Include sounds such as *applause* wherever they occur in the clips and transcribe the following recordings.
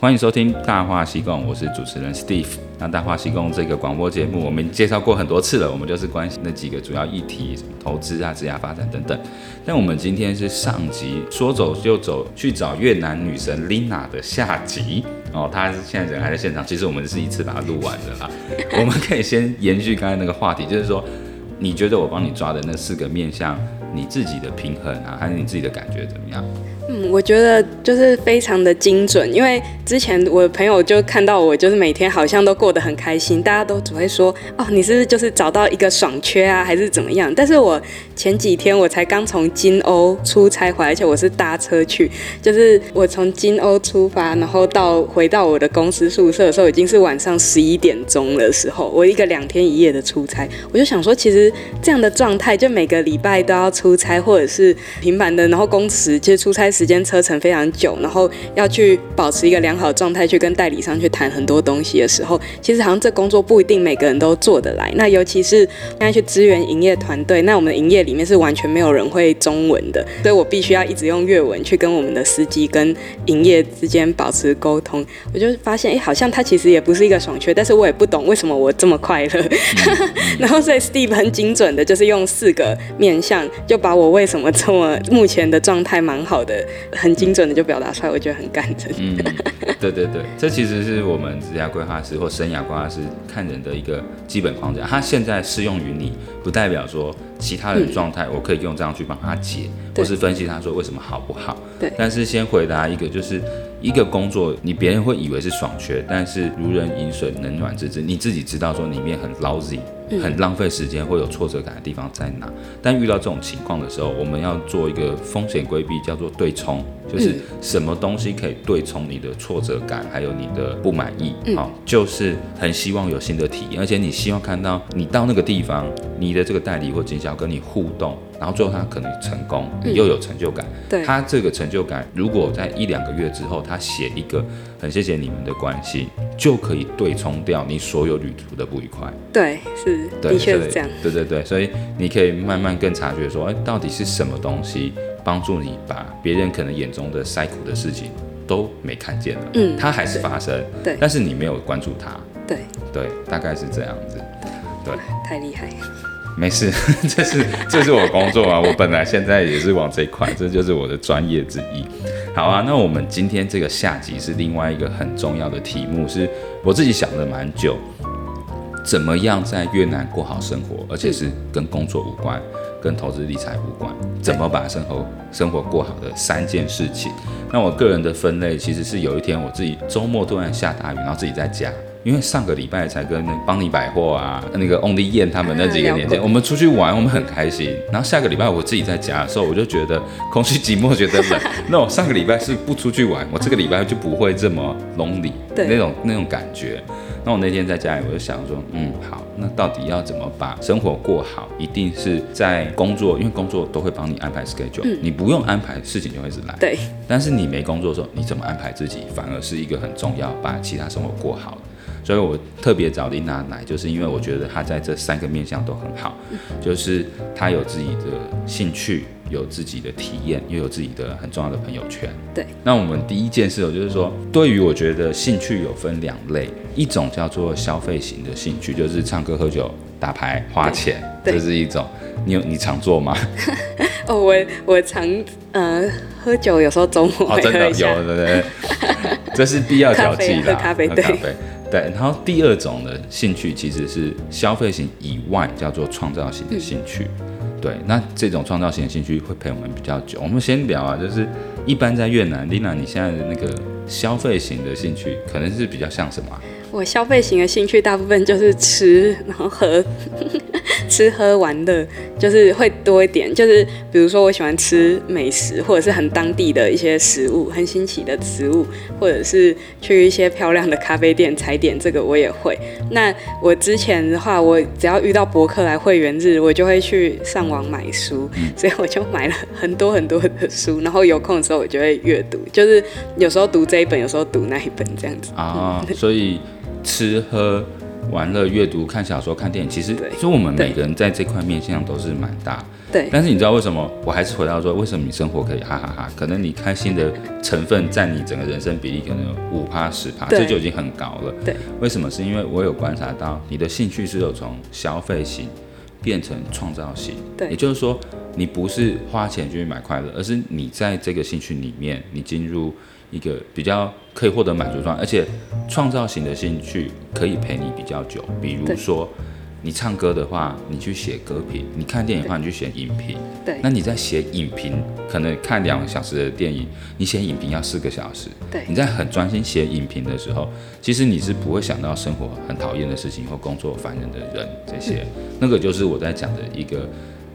欢迎收听《大话西贡》，我是主持人 Steve。那《大话西贡》这个广播节目，我们介绍过很多次了，我们就是关心那几个主要议题，什么投资啊、职业发展等等。但我们今天是上集说走就走去找越南女神 Lina 的下集哦，她现在人还在现场，其实我们是一次把它录完的啦。*laughs* 我们可以先延续刚才那个话题，就是说，你觉得我帮你抓的那四个面向，你自己的平衡啊，还是你自己的感觉怎么样？嗯，我觉得就是非常的精准，因为之前我的朋友就看到我，就是每天好像都过得很开心，大家都只会说，哦，你是不是就是找到一个爽缺啊，还是怎么样？但是我前几天我才刚从金欧出差回来，而且我是搭车去，就是我从金欧出发，然后到回到我的公司宿舍的时候，已经是晚上十一点钟的时候，我一个两天一夜的出差，我就想说，其实这样的状态，就每个礼拜都要出差，或者是频繁的，然后工时，其实出差。时间车程非常久，然后要去保持一个良好状态，去跟代理商去谈很多东西的时候，其实好像这工作不一定每个人都做得来。那尤其是现在去支援营业团队，那我们的营业里面是完全没有人会中文的，所以我必须要一直用粤文去跟我们的司机跟营业之间保持沟通。我就发现，哎，好像他其实也不是一个爽缺，但是我也不懂为什么我这么快乐。*laughs* 然后所以 Steve 很精准的，就是用四个面向，就把我为什么 *laughs* 这么目前的状态蛮好的。很精准的就表达出来，我觉得很感人。嗯，对对对，这其实是我们职业规划师或生涯规划师看人的一个基本框架。它现在适用于你，不代表说其他人状态我可以用这样去帮他解，嗯、或是分析他说为什么好不好。对。但是先回答一个，就是一个工作，你别人会以为是爽缺，但是如人饮水，冷暖自知，你自己知道说里面很 lousy。很浪费时间，会有挫折感的地方在哪？但遇到这种情况的时候，我们要做一个风险规避，叫做对冲，就是什么东西可以对冲你的挫折感，还有你的不满意。好、哦，就是很希望有新的体验，而且你希望看到你到那个地方，你的这个代理或经销跟你互动。然后最后他可能成功，你又有成就感。嗯、对，他这个成就感，如果在一两个月之后，他写一个很谢谢你们的关系，就可以对冲掉你所有旅途的不愉快。对，是，的确是这样。对对对，所以你可以慢慢更察觉说，哎，到底是什么东西帮助你把别人可能眼中的塞苦的事情都没看见了？嗯，它还是发生。对，但是你没有关注它。对对，大概是这样子。对，太厉害。没事，*laughs* 这是这是我工作啊，我本来现在也是往这一块，这就是我的专业之一。好啊，那我们今天这个下集是另外一个很重要的题目，是我自己想了蛮久，怎么样在越南过好生活，而且是跟工作无关，跟投资理财无关，怎么把生活生活过好的三件事情。那我个人的分类其实是有一天我自己周末突然下大雨，然后自己在家。因为上个礼拜才跟那邦尼百货啊，那个 Only 燕他们那几个年轻，我们出去玩，我们很开心。然后下个礼拜我自己在家的时候，我就觉得空虚寂寞，觉得冷。*laughs* 那我上个礼拜是不出去玩，我这个礼拜就不会这么 lonely，那种那种感觉。那我那天在家里，我就想说，嗯，好，那到底要怎么把生活过好？一定是在工作，因为工作都会帮你安排 schedule，嗯，你不用安排，事情就会一直来。对。但是你没工作的时候，你怎么安排自己，反而是一个很重要，把其他生活过好。所以我特别找 Lina 来，就是因为我觉得她在这三个面向都很好，就是她有自己的兴趣，有自己的体验，又有自己的很重要的朋友圈。对。那我们第一件事，就是说，对于我觉得兴趣有分两类，一种叫做消费型的兴趣，就是唱歌、喝酒、打牌、花钱，这是一种。你有你常做吗？*laughs* 哦，我我常呃喝酒，有时候周末。哦，真的有，对对。这是必要交际的。咖啡，喝咖啡，对。对，然后第二种的兴趣其实是消费型以外，叫做创造型的兴趣。嗯、对，那这种创造型的兴趣会陪我们比较久。我们先聊啊，就是一般在越南，Lina，你现在的那个消费型的兴趣可能是比较像什么？我消费型的兴趣大部分就是吃，然后喝。吃喝玩乐就是会多一点，就是比如说我喜欢吃美食，或者是很当地的一些食物，很新奇的食物，或者是去一些漂亮的咖啡店踩点，这个我也会。那我之前的话，我只要遇到博客来会员日，我就会去上网买书，所以我就买了很多很多的书，然后有空的时候我就会阅读，就是有时候读这一本，有时候读那一本这样子。啊，所以吃喝。玩乐、阅读、看小说、看电影，其实对就我们每个人在这块面向都是蛮大。对。但是你知道为什么？我还是回到说，为什么你生活可以哈哈哈哈？可能你开心的成分占你整个人生比例可能有五趴十趴，这就已经很高了。对。为什么？是因为我有观察到你的兴趣是有从消费型变成创造型。对。也就是说，你不是花钱去买快乐，而是你在这个兴趣里面，你进入。一个比较可以获得满足状态，而且创造型的兴趣可以陪你比较久。比如说，你唱歌的话，你去写歌评；你看电影的话，你去写影评。对。那你在写影评，可能看两个小时的电影，你写影评要四个小时。对。你在很专心写影评的时候，其实你是不会想到生活很讨厌的事情或工作烦人的人这些。嗯。那个就是我在讲的一个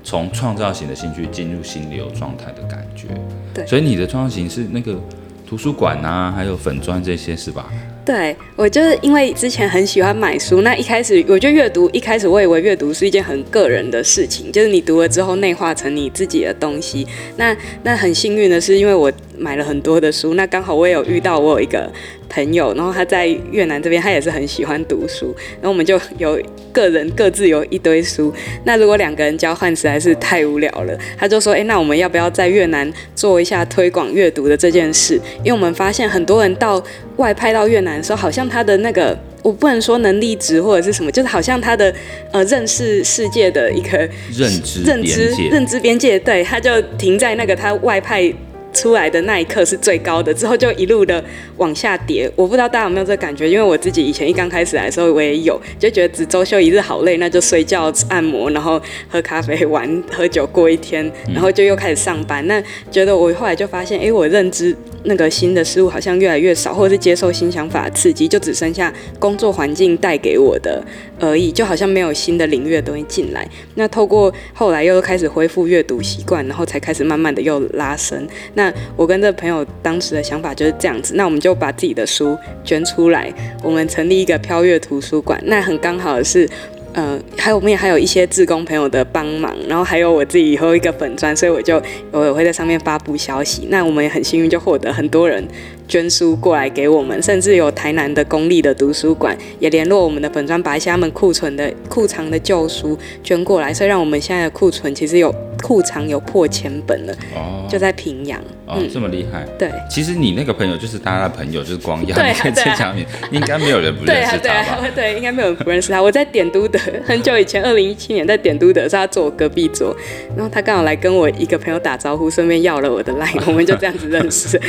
从创造型的兴趣进入心流状态的感觉。对。所以你的创造型是那个。图书馆啊，还有粉砖这些是吧？对，我就是因为之前很喜欢买书，那一开始我就阅读，一开始我以为阅读是一件很个人的事情，就是你读了之后内化成你自己的东西。那那很幸运的是，因为我买了很多的书，那刚好我也有遇到我有一个朋友，然后他在越南这边，他也是很喜欢读书，然后我们就有个人各自有一堆书。那如果两个人交换实在是太无聊了，他就说：“哎，那我们要不要在越南做一下推广阅读的这件事？”因为我们发现很多人到外派到越南的时候，好像他的那个我不能说能力值或者是什么，就是好像他的呃认识世界的一个认知认知认知边界，对，他就停在那个他外派。出来的那一刻是最高的，之后就一路的往下跌。我不知道大家有没有这感觉，因为我自己以前一刚开始来的时候，我也有，就觉得只周休一日好累，那就睡觉、按摩，然后喝咖啡、玩、喝酒过一天，然后就又开始上班。那觉得我后来就发现，哎，我认知那个新的事物好像越来越少，或者是接受新想法刺激，就只剩下工作环境带给我的而已，就好像没有新的领域的东西进来。那透过后来又开始恢复阅读习惯，然后才开始慢慢的又拉伸。那我跟这朋友当时的想法就是这样子，那我们就把自己的书捐出来，我们成立一个飘阅图书馆。那很刚好的是，呃，*laughs* 还有我们也还有一些志工朋友的帮忙，然后还有我自己以后一个粉专，所以我就我也会在上面发布消息。那我们也很幸运，就获得很多人捐书过来给我们，甚至有台南的公立的图书馆也联络我们的本专，把一些他们库存的库藏的旧书捐过来，所以让我们现在的库存其实有。库藏有破千本了，哦，就在平阳，哦，这么厉害，对，其实你那个朋友就是大家的朋友，就是光耀，*laughs* 对，在讲你，应该没有人不认识他吧？对，对，应该没有人不认识他。我在点都德很久以前，二零一七年在点都德是他坐我隔壁桌，然后他刚好来跟我一个朋友打招呼，顺便要了我的 line，*laughs* 我们就这样子认识。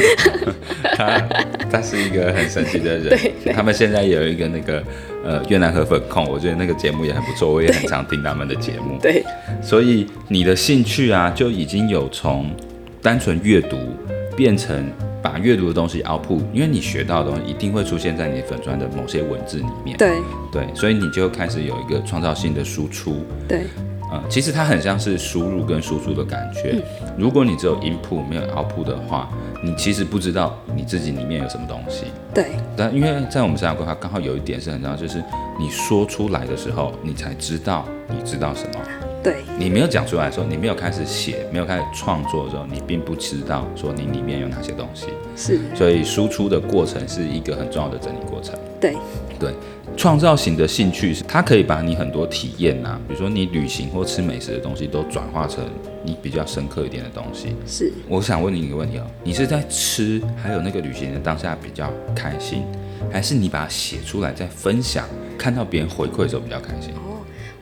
*laughs* 他他是一个很神奇的人，*laughs* 对，他们现在有一个那个。呃，越南河粉控，我觉得那个节目也很不错，我也很常听他们的节目。对，所以你的兴趣啊，就已经有从单纯阅读变成把阅读的东西 output，因为你学到的东西一定会出现在你粉砖的某些文字里面。对，对，所以你就开始有一个创造性的输出。对。嗯，其实它很像是输入跟输出的感觉。嗯，如果你只有 input 没有 output 的话，你其实不知道你自己里面有什么东西。对。但因为在我们生涯规划刚好有一点是很重要，就是你说出来的时候，你才知道你知道什么。对。你没有讲出来的时候，你没有开始写，没有开始创作的时候，你并不知道说你里面有哪些东西。是。所以输出的过程是一个很重要的整理过程。对。对。创造型的兴趣是，它可以把你很多体验呐，比如说你旅行或吃美食的东西，都转化成你比较深刻一点的东西。是，我想问你一个问题哦，你是在吃还有那个旅行的当下比较开心，还是你把它写出来再分享，看到别人回馈的时候比较开心？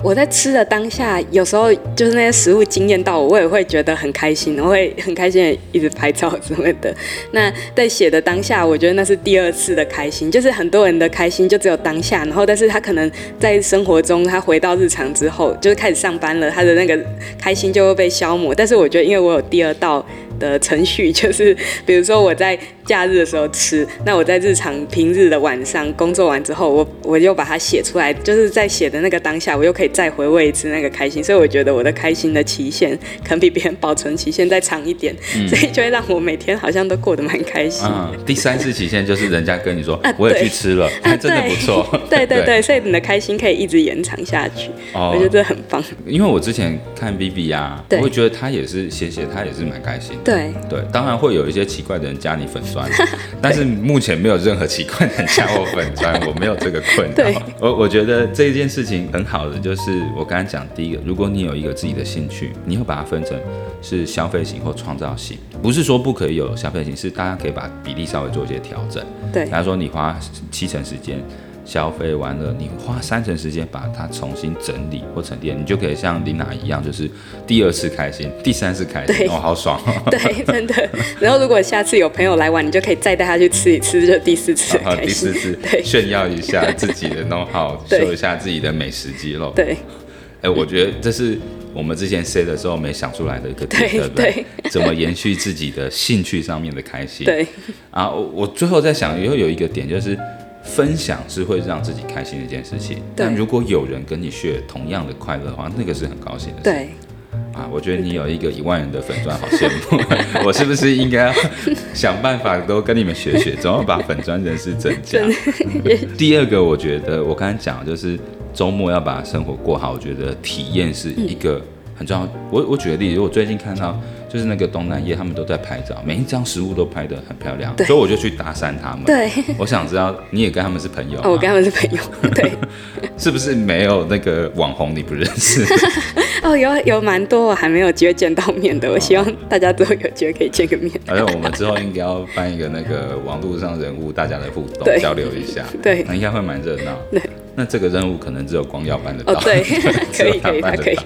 我在吃的当下，有时候就是那些食物惊艳到我，我也会觉得很开心，我会很开心一直拍照什么的。那在写的当下，我觉得那是第二次的开心，就是很多人的开心就只有当下，然后但是他可能在生活中，他回到日常之后，就是开始上班了，他的那个开心就会被消磨。但是我觉得，因为我有第二道的程序，就是比如说我在假日的时候吃，那我在日常平日的晚上工作完之后，我我又把它写出来，就是在写的那个当下，我又可以再回味一次那个开心，所以我觉得我的开心的期限可能比别人保存期限再长一点，嗯、所以就会让我每天好像都过得蛮开心、嗯。第三次期限就是人家跟你说，啊、我也去吃了，还真的不错。*laughs* 对对对，所以你的开心可以一直延长下去，哦、我觉得这很棒。因为我之前看 Vivi 啊，我会觉得他也是写写，他也是蛮开心的。对对，当然会有一些奇怪的人加你粉丝。专，*laughs* 但是目前没有任何奇怪的人加我粉砖，我没有这个困扰。*laughs* 对，我我觉得这件事情很好的就是我刚才讲第一个，如果你有一个自己的兴趣，你会把它分成是消费型或创造型，不是说不可以有消费型，是大家可以把比例稍微做一些调整。对，比方说你花七成时间。消费完了，你花三成时间把它重新整理或沉淀，你就可以像琳娜一样，就是第二次开心，第三次开心，哦，好爽，*laughs* 对，真的。然后如果下次有朋友来玩，你就可以再带他去吃一次，就第四次 *laughs* 开心，第四次 *laughs* 对炫耀一下自己的 know how，秀一下自己的美食肌肉。对，哎、欸，我觉得这是我们之前 say 的时候没想出来的一个点，对不对？怎么延续自己的兴趣上面的开心？对。啊，我最后在想，又有一个点就是。分享是会让自己开心的一件事情，但如果有人跟你 share 同样的快乐的话，那个是很高兴的事。对，啊，我觉得你有一个一万人的粉钻，好羡慕。*laughs* 我是不是应该想办法都跟你们学学，怎么把粉钻人数增加？*laughs* 第二个，我觉得我刚才讲就是周末要把生活过好，我觉得体验是一个很重要。我我举个例子，我最近看到。就是那个东南亚，他们都在拍照，每一张食物都拍得很漂亮，所以我就去搭讪他们。对，*laughs* 我想知道你也跟他们是朋友。哦，我跟他们是朋友。对，*laughs* 是不是没有那个网红你不认识？*laughs* 哦，有有蛮多我还没有机会见到面的，我希望大家都有机会可以见个面。而且我们之后应该要办一个那个网络上人物大家的互动交流一下，对，那应该会蛮热闹。对，那这个任务可能只有光耀办得到。哦，对，可以可以可以。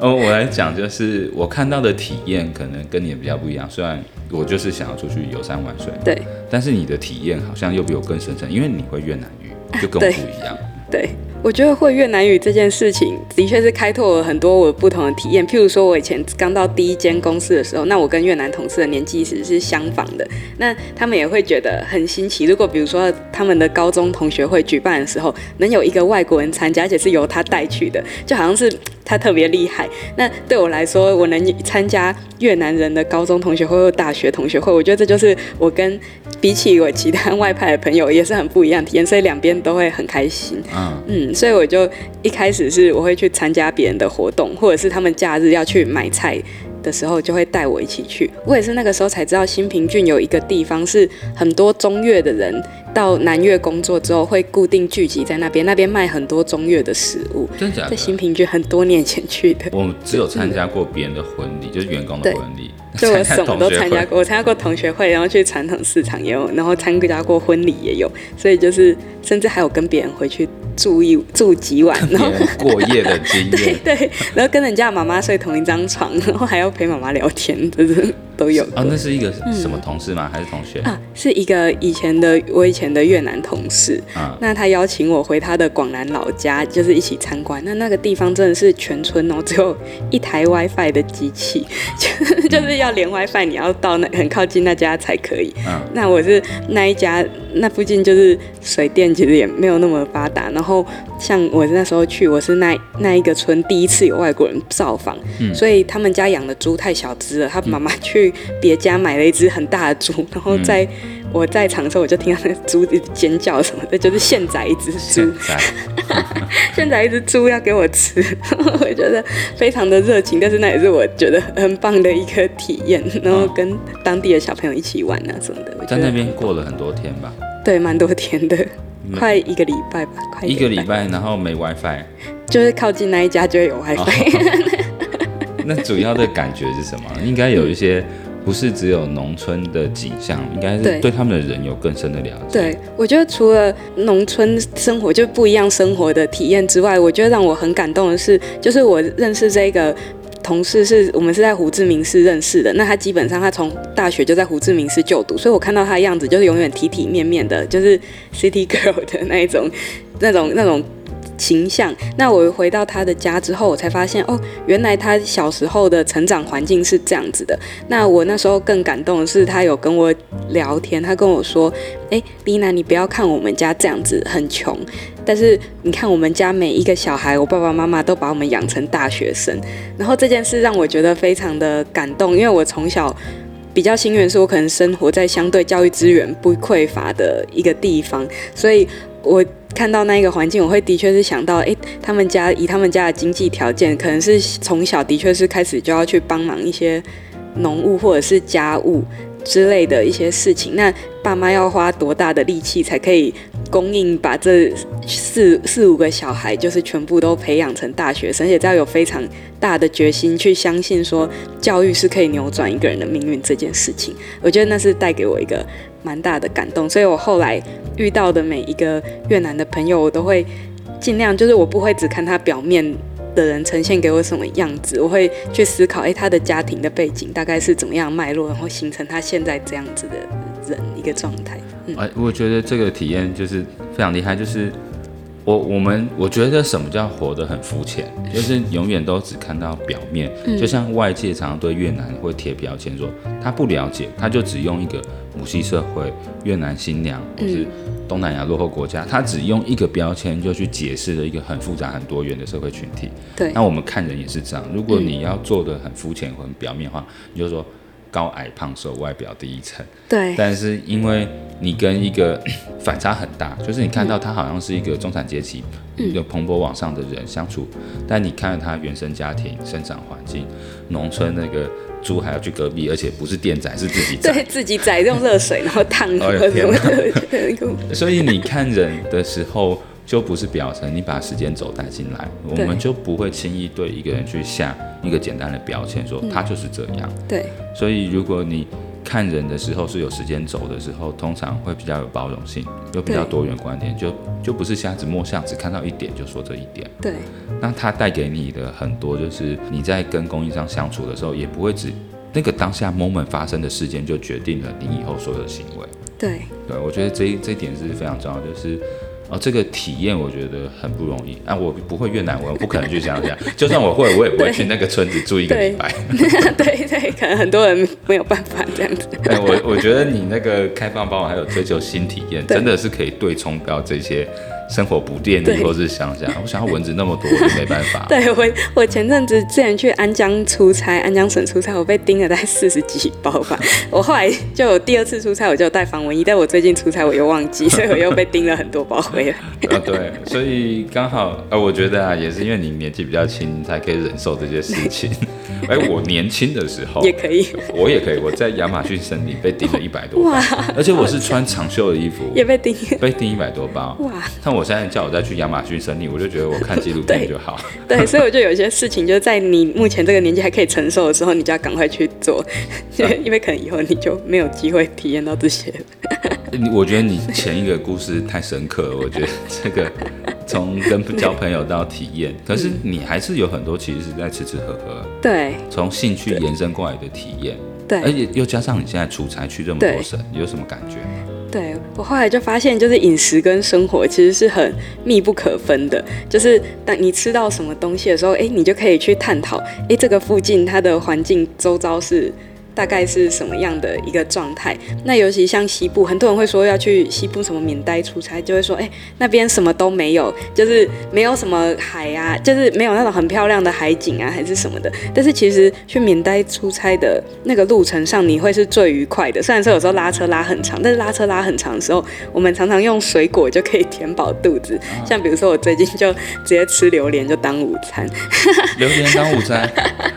哦，我来讲，就是我看到的体验可能跟你也比较不一样。虽然我就是想要出去游山玩水，对，但是你的体验好像又比我更深层，因为你会越南语，就跟我不一样。对。对我觉得会越南语这件事情，的确是开拓了很多我不同的体验。譬如说，我以前刚到第一间公司的时候，那我跟越南同事的年纪其实是相仿的，那他们也会觉得很新奇。如果比如说他们的高中同学会举办的时候，能有一个外国人参加，而且是由他带去的，就好像是他特别厉害。那对我来说，我能参加越南人的高中同学会或大学同学会，我觉得这就是我跟比起我其他外派的朋友也是很不一样的体验，所以两边都会很开心。嗯嗯。所以我就一开始是我会去参加别人的活动，或者是他们假日要去买菜的时候，就会带我一起去。我也是那个时候才知道新平郡有一个地方是很多中越的人到南越工作之后会固定聚集在那边，那边卖很多中越的食物。真假的？在新平郡很多年前去的。我只有参加过别人的婚礼，就是员工的婚礼。*laughs* 就我什么都参加过，我参加过同学会，然后去传统市场也有，然后参加过婚礼也有，所以就是甚至还有跟别人回去。住一住几晚，然后过夜的经验，*laughs* 对对，然后跟人家妈妈睡同一张床，然后还要陪妈妈聊天，就是都有。啊，那是一个什么同事吗？嗯、还是同学？啊，是一个以前的我以前的越南同事。啊，那他邀请我回他的广南老家，就是一起参观。那那个地方真的是全村哦，只有一台 WiFi 的机器，*laughs* 就就是要连 WiFi，你要到那很靠近那家才可以。嗯，那我是那一家，那附近就是水电其实也没有那么发达，然后。然后像我那时候去，我是那那一个村第一次有外国人造访，嗯、所以他们家养的猪太小只了。他妈妈去别家买了一只很大的猪，然后在我在场的时候，我就听到那个猪尖叫什么的，*laughs* 就是现宰一只猪，现宰 *laughs* 一只猪要给我吃，*laughs* 我觉得非常的热情，但是那也是我觉得很棒的一个体验。然后跟当地的小朋友一起玩啊什么的，在那边过了很多天吧？对，蛮多天的。快一个礼拜吧，快一个礼拜，然后没 WiFi，就是靠近那一家就会有 WiFi。哦、那主要的感觉是什么？应该有一些不是只有农村的景象，应该是对他们的人有更深的了解。对，我觉得除了农村生活就不一样生活的体验之外，我觉得让我很感动的是，就是我认识这个。同事是我们是在胡志明市认识的，那他基本上他从大学就在胡志明市就读，所以我看到他的样子就是永远体体面面的，就是 City *laughs* Girl 的那一种、那种、那种形象。那我回到他的家之后，我才发现哦，原来他小时候的成长环境是这样子的。那我那时候更感动的是，他有跟我聊天，他跟我说：“哎，丽娜，你不要看我们家这样子很穷。”但是你看，我们家每一个小孩，我爸爸妈妈都把我们养成大学生。然后这件事让我觉得非常的感动，因为我从小比较幸运是，我可能生活在相对教育资源不匮乏的一个地方，所以我看到那一个环境，我会的确是想到，诶，他们家以他们家的经济条件，可能是从小的确是开始就要去帮忙一些农务或者是家务。之类的一些事情。那爸妈要花多大的力气才可以供应把这四四五个小孩，就是全部都培养成大学生，而且要有非常大的决心去相信说教育是可以扭转一个人的命运这件事情。我觉得那是带给我一个蛮大的感动，所以我后来遇到的每一个越南的朋友，我都会尽量，就是我不会只看他表面的人呈现给我什么样子，我会去思考，诶，他的家庭的背景大概是怎么样脉络，然后形成他现在这样子的人一个状态。嗯，哎，我觉得这个体验就是非常厉害，就是。我我们我觉得什么叫活得很肤浅，就是永远都只看到表面，嗯、就像外界常常对越南会贴标签说他不了解，他就只用一个母系社会、越南新娘或是东南亚落后国家，他只用一个标签就去解释了一个很复杂很多元的社会群体。对，那我们看人也是这样，如果你要做的很肤浅或很表面化，你就说。高矮胖瘦，外表第一层。对。但是因为你跟一个反差很大，就是你看到他好像是一个中产阶级，一个蓬勃往上的人相处，嗯、但你看到他原生家庭、生长环境，农村那个猪还要去隔壁，而且不是电宰，是自己宰。对，自己宰，用热水然后烫。*laughs* *laughs* 所以你看人的时候。就不是表层，你把时间轴带进来，我们就不会轻易对一个人去下一个简单的标签，说他就是这样。对，所以如果你看人的时候是有时间轴的时候，通常会比较有包容性，又比较多元观点，就就不是瞎子摸象，只看到一点就说这一点。对，那他带给你的很多，就是你在跟供应商相处的时候，也不会只那个当下 moment 发生的事件就决定了你以后所有的行为。对，对，我觉得这一这一点是非常重要，就是。哦，这个体验我觉得很不容易啊！我不会越南文，我不可能去这样讲。就算我会，我也不会去那个村子住一个礼拜。*laughs* 对对，可能很多人没有办法这样子。哎，我我觉得你那个开放包容还有追求新体验，真的是可以对冲掉这些。生活不便利，或是想想，我想要蚊子那么多，*laughs* 我就没办法。对我，我前阵子之前去安江出差，安江省出差，我被叮了大概四十几包吧。*laughs* 我后来就有第二次出差，我就有带防蚊衣，但我最近出差我又忘记，*laughs* 所以我又被叮了很多包回来。啊，对，所以刚好，呃，我觉得啊，也是因为你年纪比较轻，才可以忍受这些事情。哎，我年轻的时候也可以，我也可以。我在亚马逊森林被叮了一百多包，而且我是穿长袖的衣服，也被叮，被叮一百多包。哇！但我现在叫我再去亚马逊森林，我就觉得我看纪录片就好。对，对，所以我就有一些事情，就是在你目前这个年纪还可以承受的时候，你就要赶快去做，因 *laughs* 为因为可能以后你就没有机会体验到这些。*laughs* 我觉得你前一个故事太深刻了，我觉得这个。从跟交朋友到体验，可是你还是有很多其实是在吃吃喝喝。对，从兴趣延伸过来的体验。对，而且又加上你现在出差去这么多省，你有什么感觉吗？对，我后来就发现，就是饮食跟生活其实是很密不可分的。就是当你吃到什么东西的时候，哎，你就可以去探讨，哎，这个附近它的环境周遭是。大概是什么样的一个状态？那尤其像西部，很多人会说要去西部什么缅甸出差，就会说，哎、欸，那边什么都没有，就是没有什么海啊，就是没有那种很漂亮的海景啊，还是什么的。但是其实去缅甸出差的那个路程上，你会是最愉快的。虽然说有时候拉车拉很长，但是拉车拉很长的时候，我们常常用水果就可以填饱肚子。像比如说我最近就直接吃榴莲就当午餐。*laughs* 榴莲当午餐，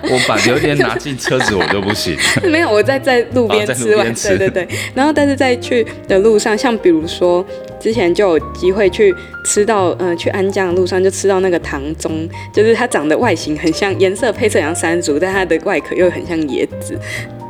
我把榴莲拿进车子我就不行。没有，我在在路边吃完，对对对。然后，但是在去的路上，像比如说之前就有机会去吃到，嗯、呃，去安江的路上就吃到那个糖棕，就是它长得外形很像，颜色配色像山竹，但它的外壳又很像椰子，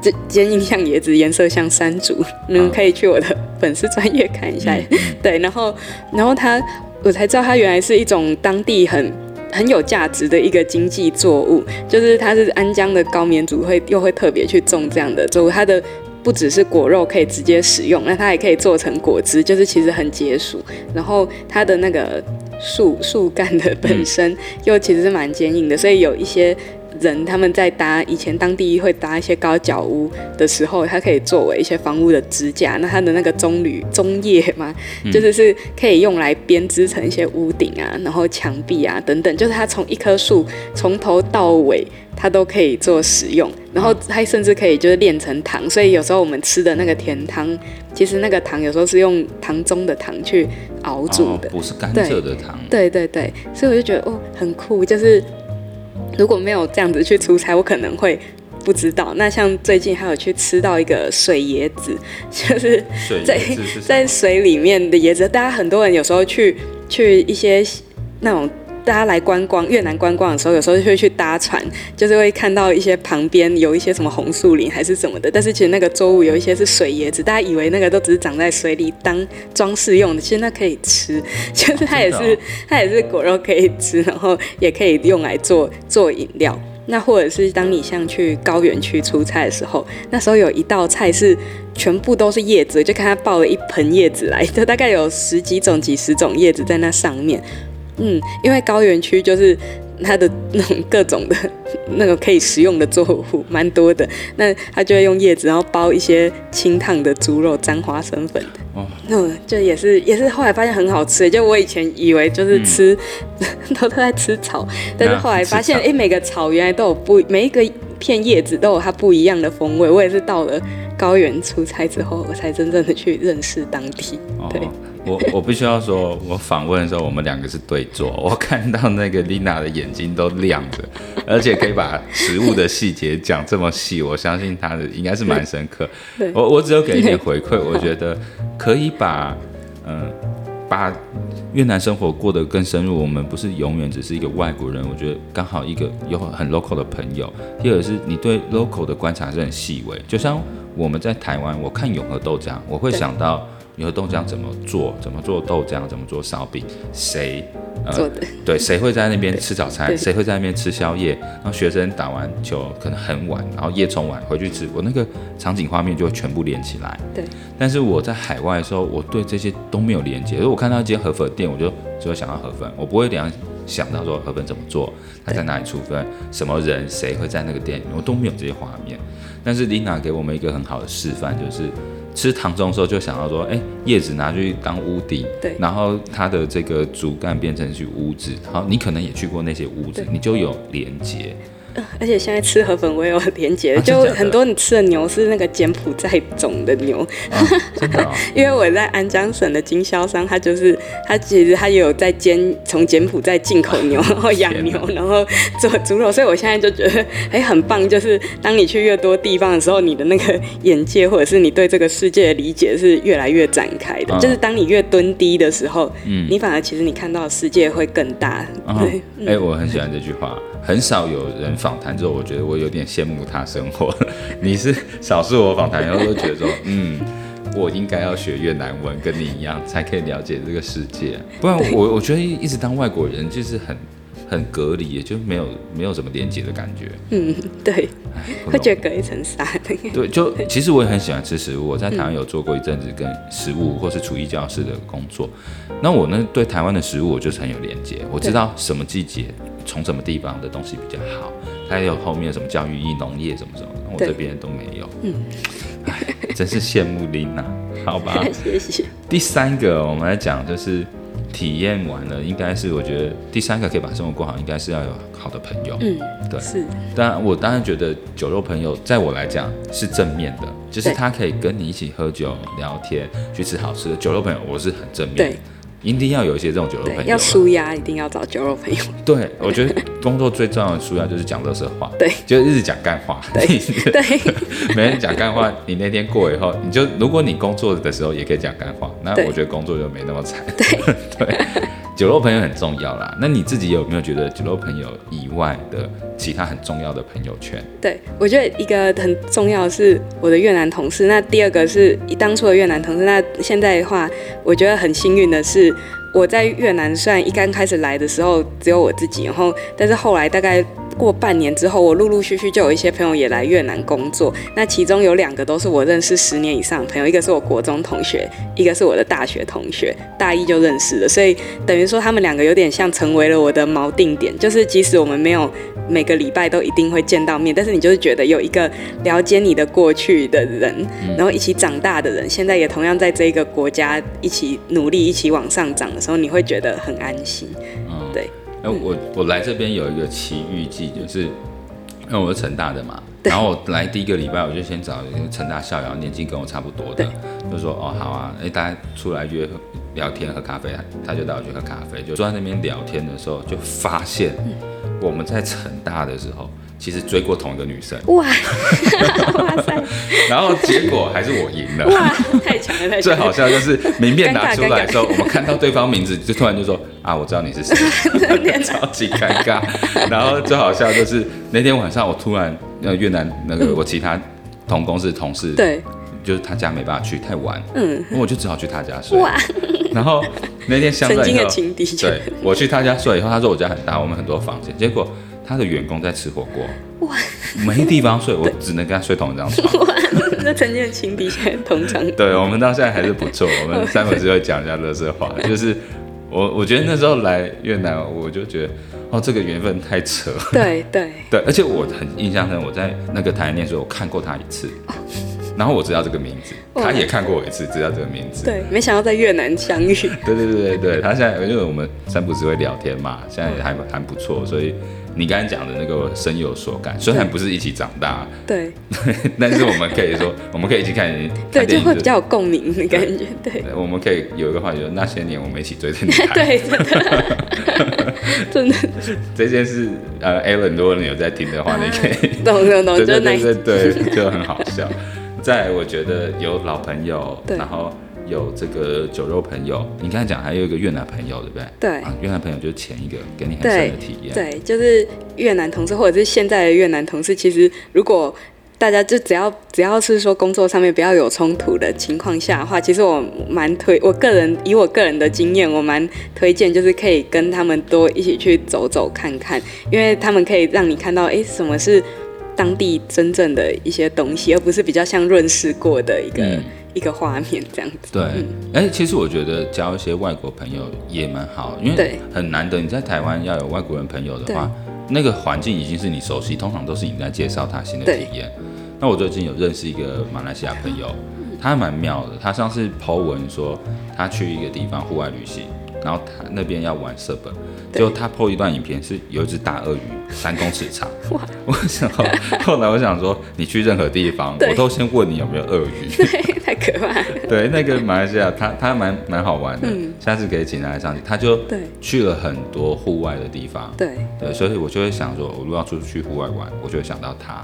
这坚硬像椰子，颜色像山竹。你们可以去我的粉丝专业看一下，嗯、对。然后，然后它，我才知道它原来是一种当地很。很有价值的一个经济作物，就是它是安江的高棉族会又会特别去种这样的作物，它的不只是果肉可以直接使用，那它也可以做成果汁，就是其实很解暑。然后它的那个树树干的本身又其实是蛮坚硬的，所以有一些。人他们在搭以前当地会搭一些高脚屋的时候，它可以作为一些房屋的支架。那它的那个棕榈棕叶嘛，嗯、就是是可以用来编织成一些屋顶啊，然后墙壁啊等等。就是它从一棵树从头到尾，它都可以做使用。然后它甚至可以就是炼成糖。所以有时候我们吃的那个甜汤，其实那个糖有时候是用糖中的糖去熬煮的，哦、不是甘蔗的糖。对对对，所以我就觉得哦，很酷，就是。如果没有这样子去出差，我可能会不知道。那像最近还有去吃到一个水椰子，*laughs* 就是在在水里面的椰子。大家很多人有时候去去一些那种。大家来观光越南观光的时候，有时候就会去搭船，就是会看到一些旁边有一些什么红树林还是什么的。但是其实那个作物有一些是水椰子，大家以为那个都只是长在水里当装饰用的，其实那可以吃，*laughs* 就是它也是、它也是果肉可以吃，然后也可以用来做做饮料。那或者是当你像去高原区出差的时候，那时候有一道菜是全部都是叶子，就看他抱了一盆叶子来，就大概有十几种、几十种叶子在那上面。嗯，因为高原区就是它的那种各种的 *laughs* 那个可以食用的作物蛮多的，那他就会用叶子，然后包一些清烫的猪肉沾花生粉的。哦，那就也是也是后来发现很好吃。就我以前以为就是吃、嗯、*laughs* 都在吃草，但是后来发现，哎、欸，每个草原来都有不每一个片叶子都有它不一样的风味。我也是到了高原出差之后，我才真正的去认识当地。对。哦我我必须要说，我访问的时候，我们两个是对坐。*laughs* 我看到那个 Lina 的眼睛都亮着，而且可以把食物的细节讲这么细，我相信她的应该是蛮深刻。我我只有给一点 *laughs* 回馈，我觉得可以把嗯、呃、把越南生活过得更深入。我们不是永远只是一个外国人，我觉得刚好一个有很 local 的朋友。第二是你对 local 的观察是很细微，就像我们在台湾，我看永和豆浆，我会想到。永和豆浆怎么做？怎么做豆浆？怎么做烧饼？谁呃做的？对，谁会在那边吃早餐？谁会在那边吃宵夜？然后学生打完球可能很晚，然后夜冲完回去吃，我那个场景画面就会全部连起来。对。但是我在海外的时候，我对这些都没有连接。如果我看到一间河粉店，我就只会想到河粉，我不会联想到说河粉怎么做，它在哪里出分，什么人谁会在那个店，我都没有这些画面。但是 Lina 给我们一个很好的示范，就是。吃糖粽的时候就想到说，哎、欸，叶子拿去当屋顶，对，然后它的这个主干变成去屋子，好，你可能也去过那些屋子，你就有连接。*laughs* 而且现在吃河粉我也有连结，啊、就很多你吃的牛是那个柬埔寨种的牛，*laughs* 啊？哦、*laughs* 因为我在安江省的经销商，他就是他其实他也有在煎从柬埔寨进口牛，然后养牛，然后做猪肉，所以我现在就觉得哎很棒，就是当你去越多地方的时候，你的那个眼界或者是你对这个世界的理解是越来越展开的，啊、就是当你越蹲低的时候，嗯，你反而其实你看到的世界会更大。对。哎、啊嗯欸，我很喜欢这句话。很少有人访谈之后，我觉得我有点羡慕他生活。*laughs* 你是少数我访谈然后都觉得说，*laughs* 嗯，我应该要学越南文，跟你一样，才可以了解这个世界。不然我 *laughs* 我觉得一直当外国人就是很很隔离，也就没有没有什么连接的感觉。嗯，对，会觉得隔一层纱。对，就其实我也很喜欢吃食物。我在台湾有做过一阵子跟食物或是厨艺教室的工作。那我呢，对台湾的食物我就是很有连接，我知道什么季节。从什么地方的东西比较好？还有后面什么教育意农业什么什么，我这边都没有。嗯，哎，真是羡慕 Lina。*laughs* 好吧，谢谢。第三个我们来讲，就是体验完了，应该是我觉得第三个可以把生活过好，应该是要有好的朋友。嗯，对，是。当然，我当然觉得酒肉朋友，在我来讲是正面的，就是他可以跟你一起喝酒、聊天、去吃好吃的酒肉朋友，我是很正面的。对。一定要有一些这种酒肉朋友，要舒压，一定要找酒肉朋友。对，我觉得工作最重要的舒压就是讲乐色话，对，就一直讲干话，对 *laughs* 对，没人讲干话，你那天过以后，你就如果你工作的时候也可以讲干话，那我觉得工作就没那么惨。对 *laughs* 对。酒肉朋友很重要啦，那你自己有没有觉得酒肉朋友以外的其他很重要的朋友圈？对，我觉得一个很重要是我的越南同事，那第二个是当初的越南同事，那现在的话，我觉得很幸运的是我在越南，虽然一刚开始来的时候只有我自己，然后但是后来大概。过半年之后，我陆陆续续就有一些朋友也来越南工作。那其中有两个都是我认识十年以上的朋友，一个是我国中同学，一个是我的大学同学，大一就认识了。所以等于说他们两个有点像成为了我的锚定点，就是即使我们没有每个礼拜都一定会见到面，但是你就是觉得有一个了解你的过去的人，然后一起长大的人，现在也同样在这个国家一起努力、一起往上涨的时候，你会觉得很安心。对。哎，我我来这边有一个奇遇记，就是因为我是成大的嘛，然后我来第一个礼拜，我就先找一个成大校友，年纪跟我差不多的，就说哦好啊，哎大家出来约聊天喝咖啡啊，他就带我去喝咖啡，就坐在那边聊天的时候，就发现我们在成大的时候其实追过同一个女生。哇，*laughs* 哇塞！*laughs* 然后结果还是我赢了。哇，太强了，太强了！*laughs* 最好笑就是名片拿出来的时候，我们看到对方名字，就突然就说啊，我知道你是谁，超级尴尬。然后最好笑就是那天晚上，我突然那个越南那个我其他同公司的同事，对，就是他家没办法去，太晚，嗯，我就只好去他家睡。哇！然后那天相对以后，对，我去他家睡以后，他说我家很大，我们很多房间，结果。他的员工在吃火锅，哇，没地方睡，我只能跟他睡同一张床。*laughs* 哇，那曾经的情敌现在同床。对，我们到现在还是不错。*laughs* 我们三粉丝会讲一下乐色话，*laughs* 就是我我觉得那时候来越南，我就觉得哦，这个缘分太扯。对对对，而且我很印象深，我在那个台湾念书，我看过他一次，然后我知道这个名字，他也看过我一次，知道这个名字。对，没想到在越南相遇。对 *laughs* 对对对对，他现在因为我们三不是会聊天嘛，现在也还还不错，所以。你刚才讲的那个深有所感，虽然不是一起长大，对，*laughs* 但是我们可以说，我们可以一起看，*laughs* 对，就会比较有共鸣的感觉，对。我们可以有一个话题，就是那些年我们一起追的女孩，对，真的，真的。这件事，呃，Alan，如果你有在听的话，你可以懂懂懂，对对对对，就很好笑。再，我觉得有老朋友，然后。有这个酒肉朋友，你刚才讲还有一个越南朋友，对不对？对，啊、越南朋友就是前一个给你很深的体验。对，就是越南同事或者是现在的越南同事，其实如果大家就只要只要是说工作上面不要有冲突的情况下的话，其实我蛮推，我个人以我个人的经验，我蛮推荐就是可以跟他们多一起去走走看看，因为他们可以让你看到，哎，什么是当地真正的一些东西，而不是比较像润饰过的一个。嗯一个画面这样子。对，哎、嗯，其实我觉得交一些外国朋友也蛮好，因为很难得你在台湾要有外国人朋友的话，那个环境已经是你熟悉，通常都是你在介绍他新的体验。那我最近有认识一个马来西亚朋友，他还蛮妙的。他上次 po 文说他去一个地方户外旅行，然后他那边要玩色本，结果他 po 一段影片是有一只大鳄鱼三公尺长。*laughs* 哇！我想后，后来我想说，你去任何地方，我都先问你有没有鳄鱼。太可怕了。*laughs* 对，那个马来西亚，他他蛮蛮好玩的，嗯，下次可以请他来上去。他就去了很多户外的地方，对对，所以我就会想说，我如果要出去户外玩，我就会想到他。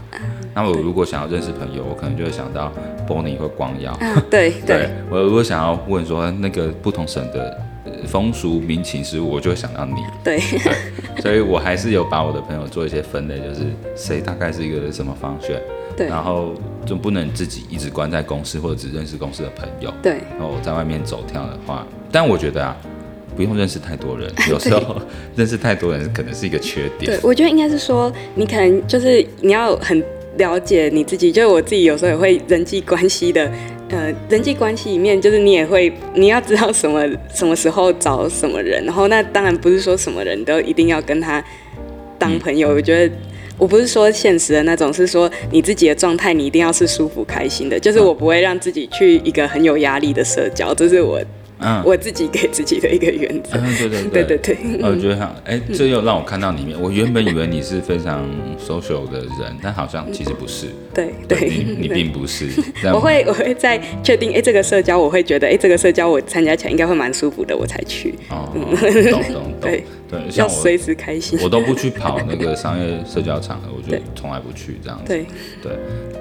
那我如果想要认识朋友，我可能就会想到 Bonnie 或光耀。对 *laughs* 对，我如果想要问说那个不同省的风俗民情事物，我就会想到你。对对，*laughs* 所以我还是有把我的朋友做一些分类，就是谁大概是一个什么方选。对，然后就不能自己一直关在公司或者只认识公司的朋友。对，然后在外面走跳的话，但我觉得啊，不用认识太多人，有时候 *laughs* 认识太多人可能是一个缺点。对，我觉得应该是说，你可能就是你要很了解你自己。就是我自己有时候也会人际关系的，呃，人际关系里面就是你也会你要知道什么什么时候找什么人，然后那当然不是说什么人都一定要跟他当朋友。嗯，我觉得。我不是说现实的那种，是说你自己的状态，你一定要是舒服开心的。就是我不会让自己去一个很有压力的社交，这是我。嗯，我自己给自己的一个原则。嗯，对对对对对。我觉得好，哎，这又让我看到里面。我原本以为你是非常 social 的人，但好像其实不是。对对，你你并不是。*laughs* 我会我会在确定哎，这个社交我会觉得哎，这个社交我参加起来应该会蛮舒服的，我才去。哦，懂懂懂。*laughs* 对对，要随时开心。我都不去跑那个商业社交场合，我就从来不去这样子。对对，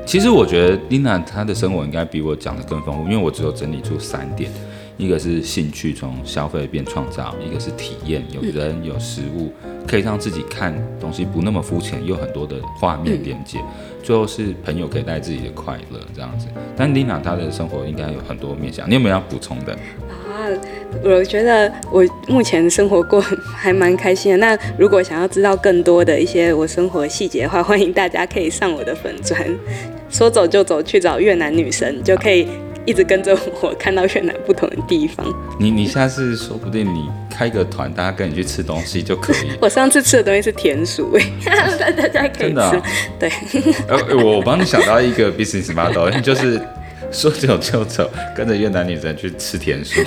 其实我觉得 Lina 她的生活应该比我讲的更丰富，因为我只有整理出三点。一个是兴趣，从消费变创造；一个是体验，有人有食物，可以让自己看东西不那么肤浅，有很多的画面连接。最后是朋友可以带自己的快乐这样子。但 Lina 她的生活应该有很多面向，你有没有要补充的？啊，我觉得我目前生活过还蛮开心的。那如果想要知道更多的一些我生活细节的话，欢迎大家可以上我的粉砖，说走就走去找越南女神就可以。一直跟着我，看到越南不同的地方。你你下次说不定你开个团，大家跟你去吃东西就可以。*laughs* 我上次吃的东西是甜薯，*laughs* 大家可以吃。真的啊？对。*laughs* 呃，我帮你想到一个 business model，就是说走就走，跟着越南女生去吃甜薯。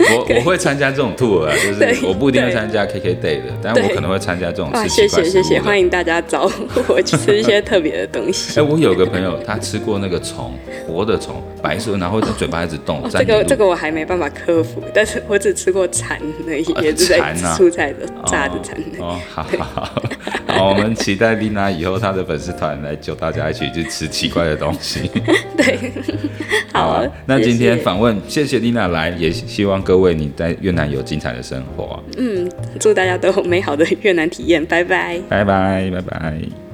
我 *laughs* 我会参加这种 tour 啊，*laughs* 就是我不一定会参加 KK day 的，但我可能会参加这种吃奇怪食物的。谢谢谢谢，欢迎大家找 *laughs* 我去吃一些特别的东西。哎，我有个朋友，他吃过那个虫，活的虫，白色，然后他嘴巴一直动。这个这个我还没办法克服，但是我只吃过蚕而已，也是在蔬菜的炸的蚕。哦，好好好，*laughs* 好，我们期待丽娜以后她的粉丝团来揪大家一起去吃奇怪的东西。*laughs* 对，*laughs* 好，那今天访问，谢谢丽娜来，也希望各位你在越南有精彩的生活。嗯，祝大家都有美好的越南体验，拜拜，拜拜，拜拜。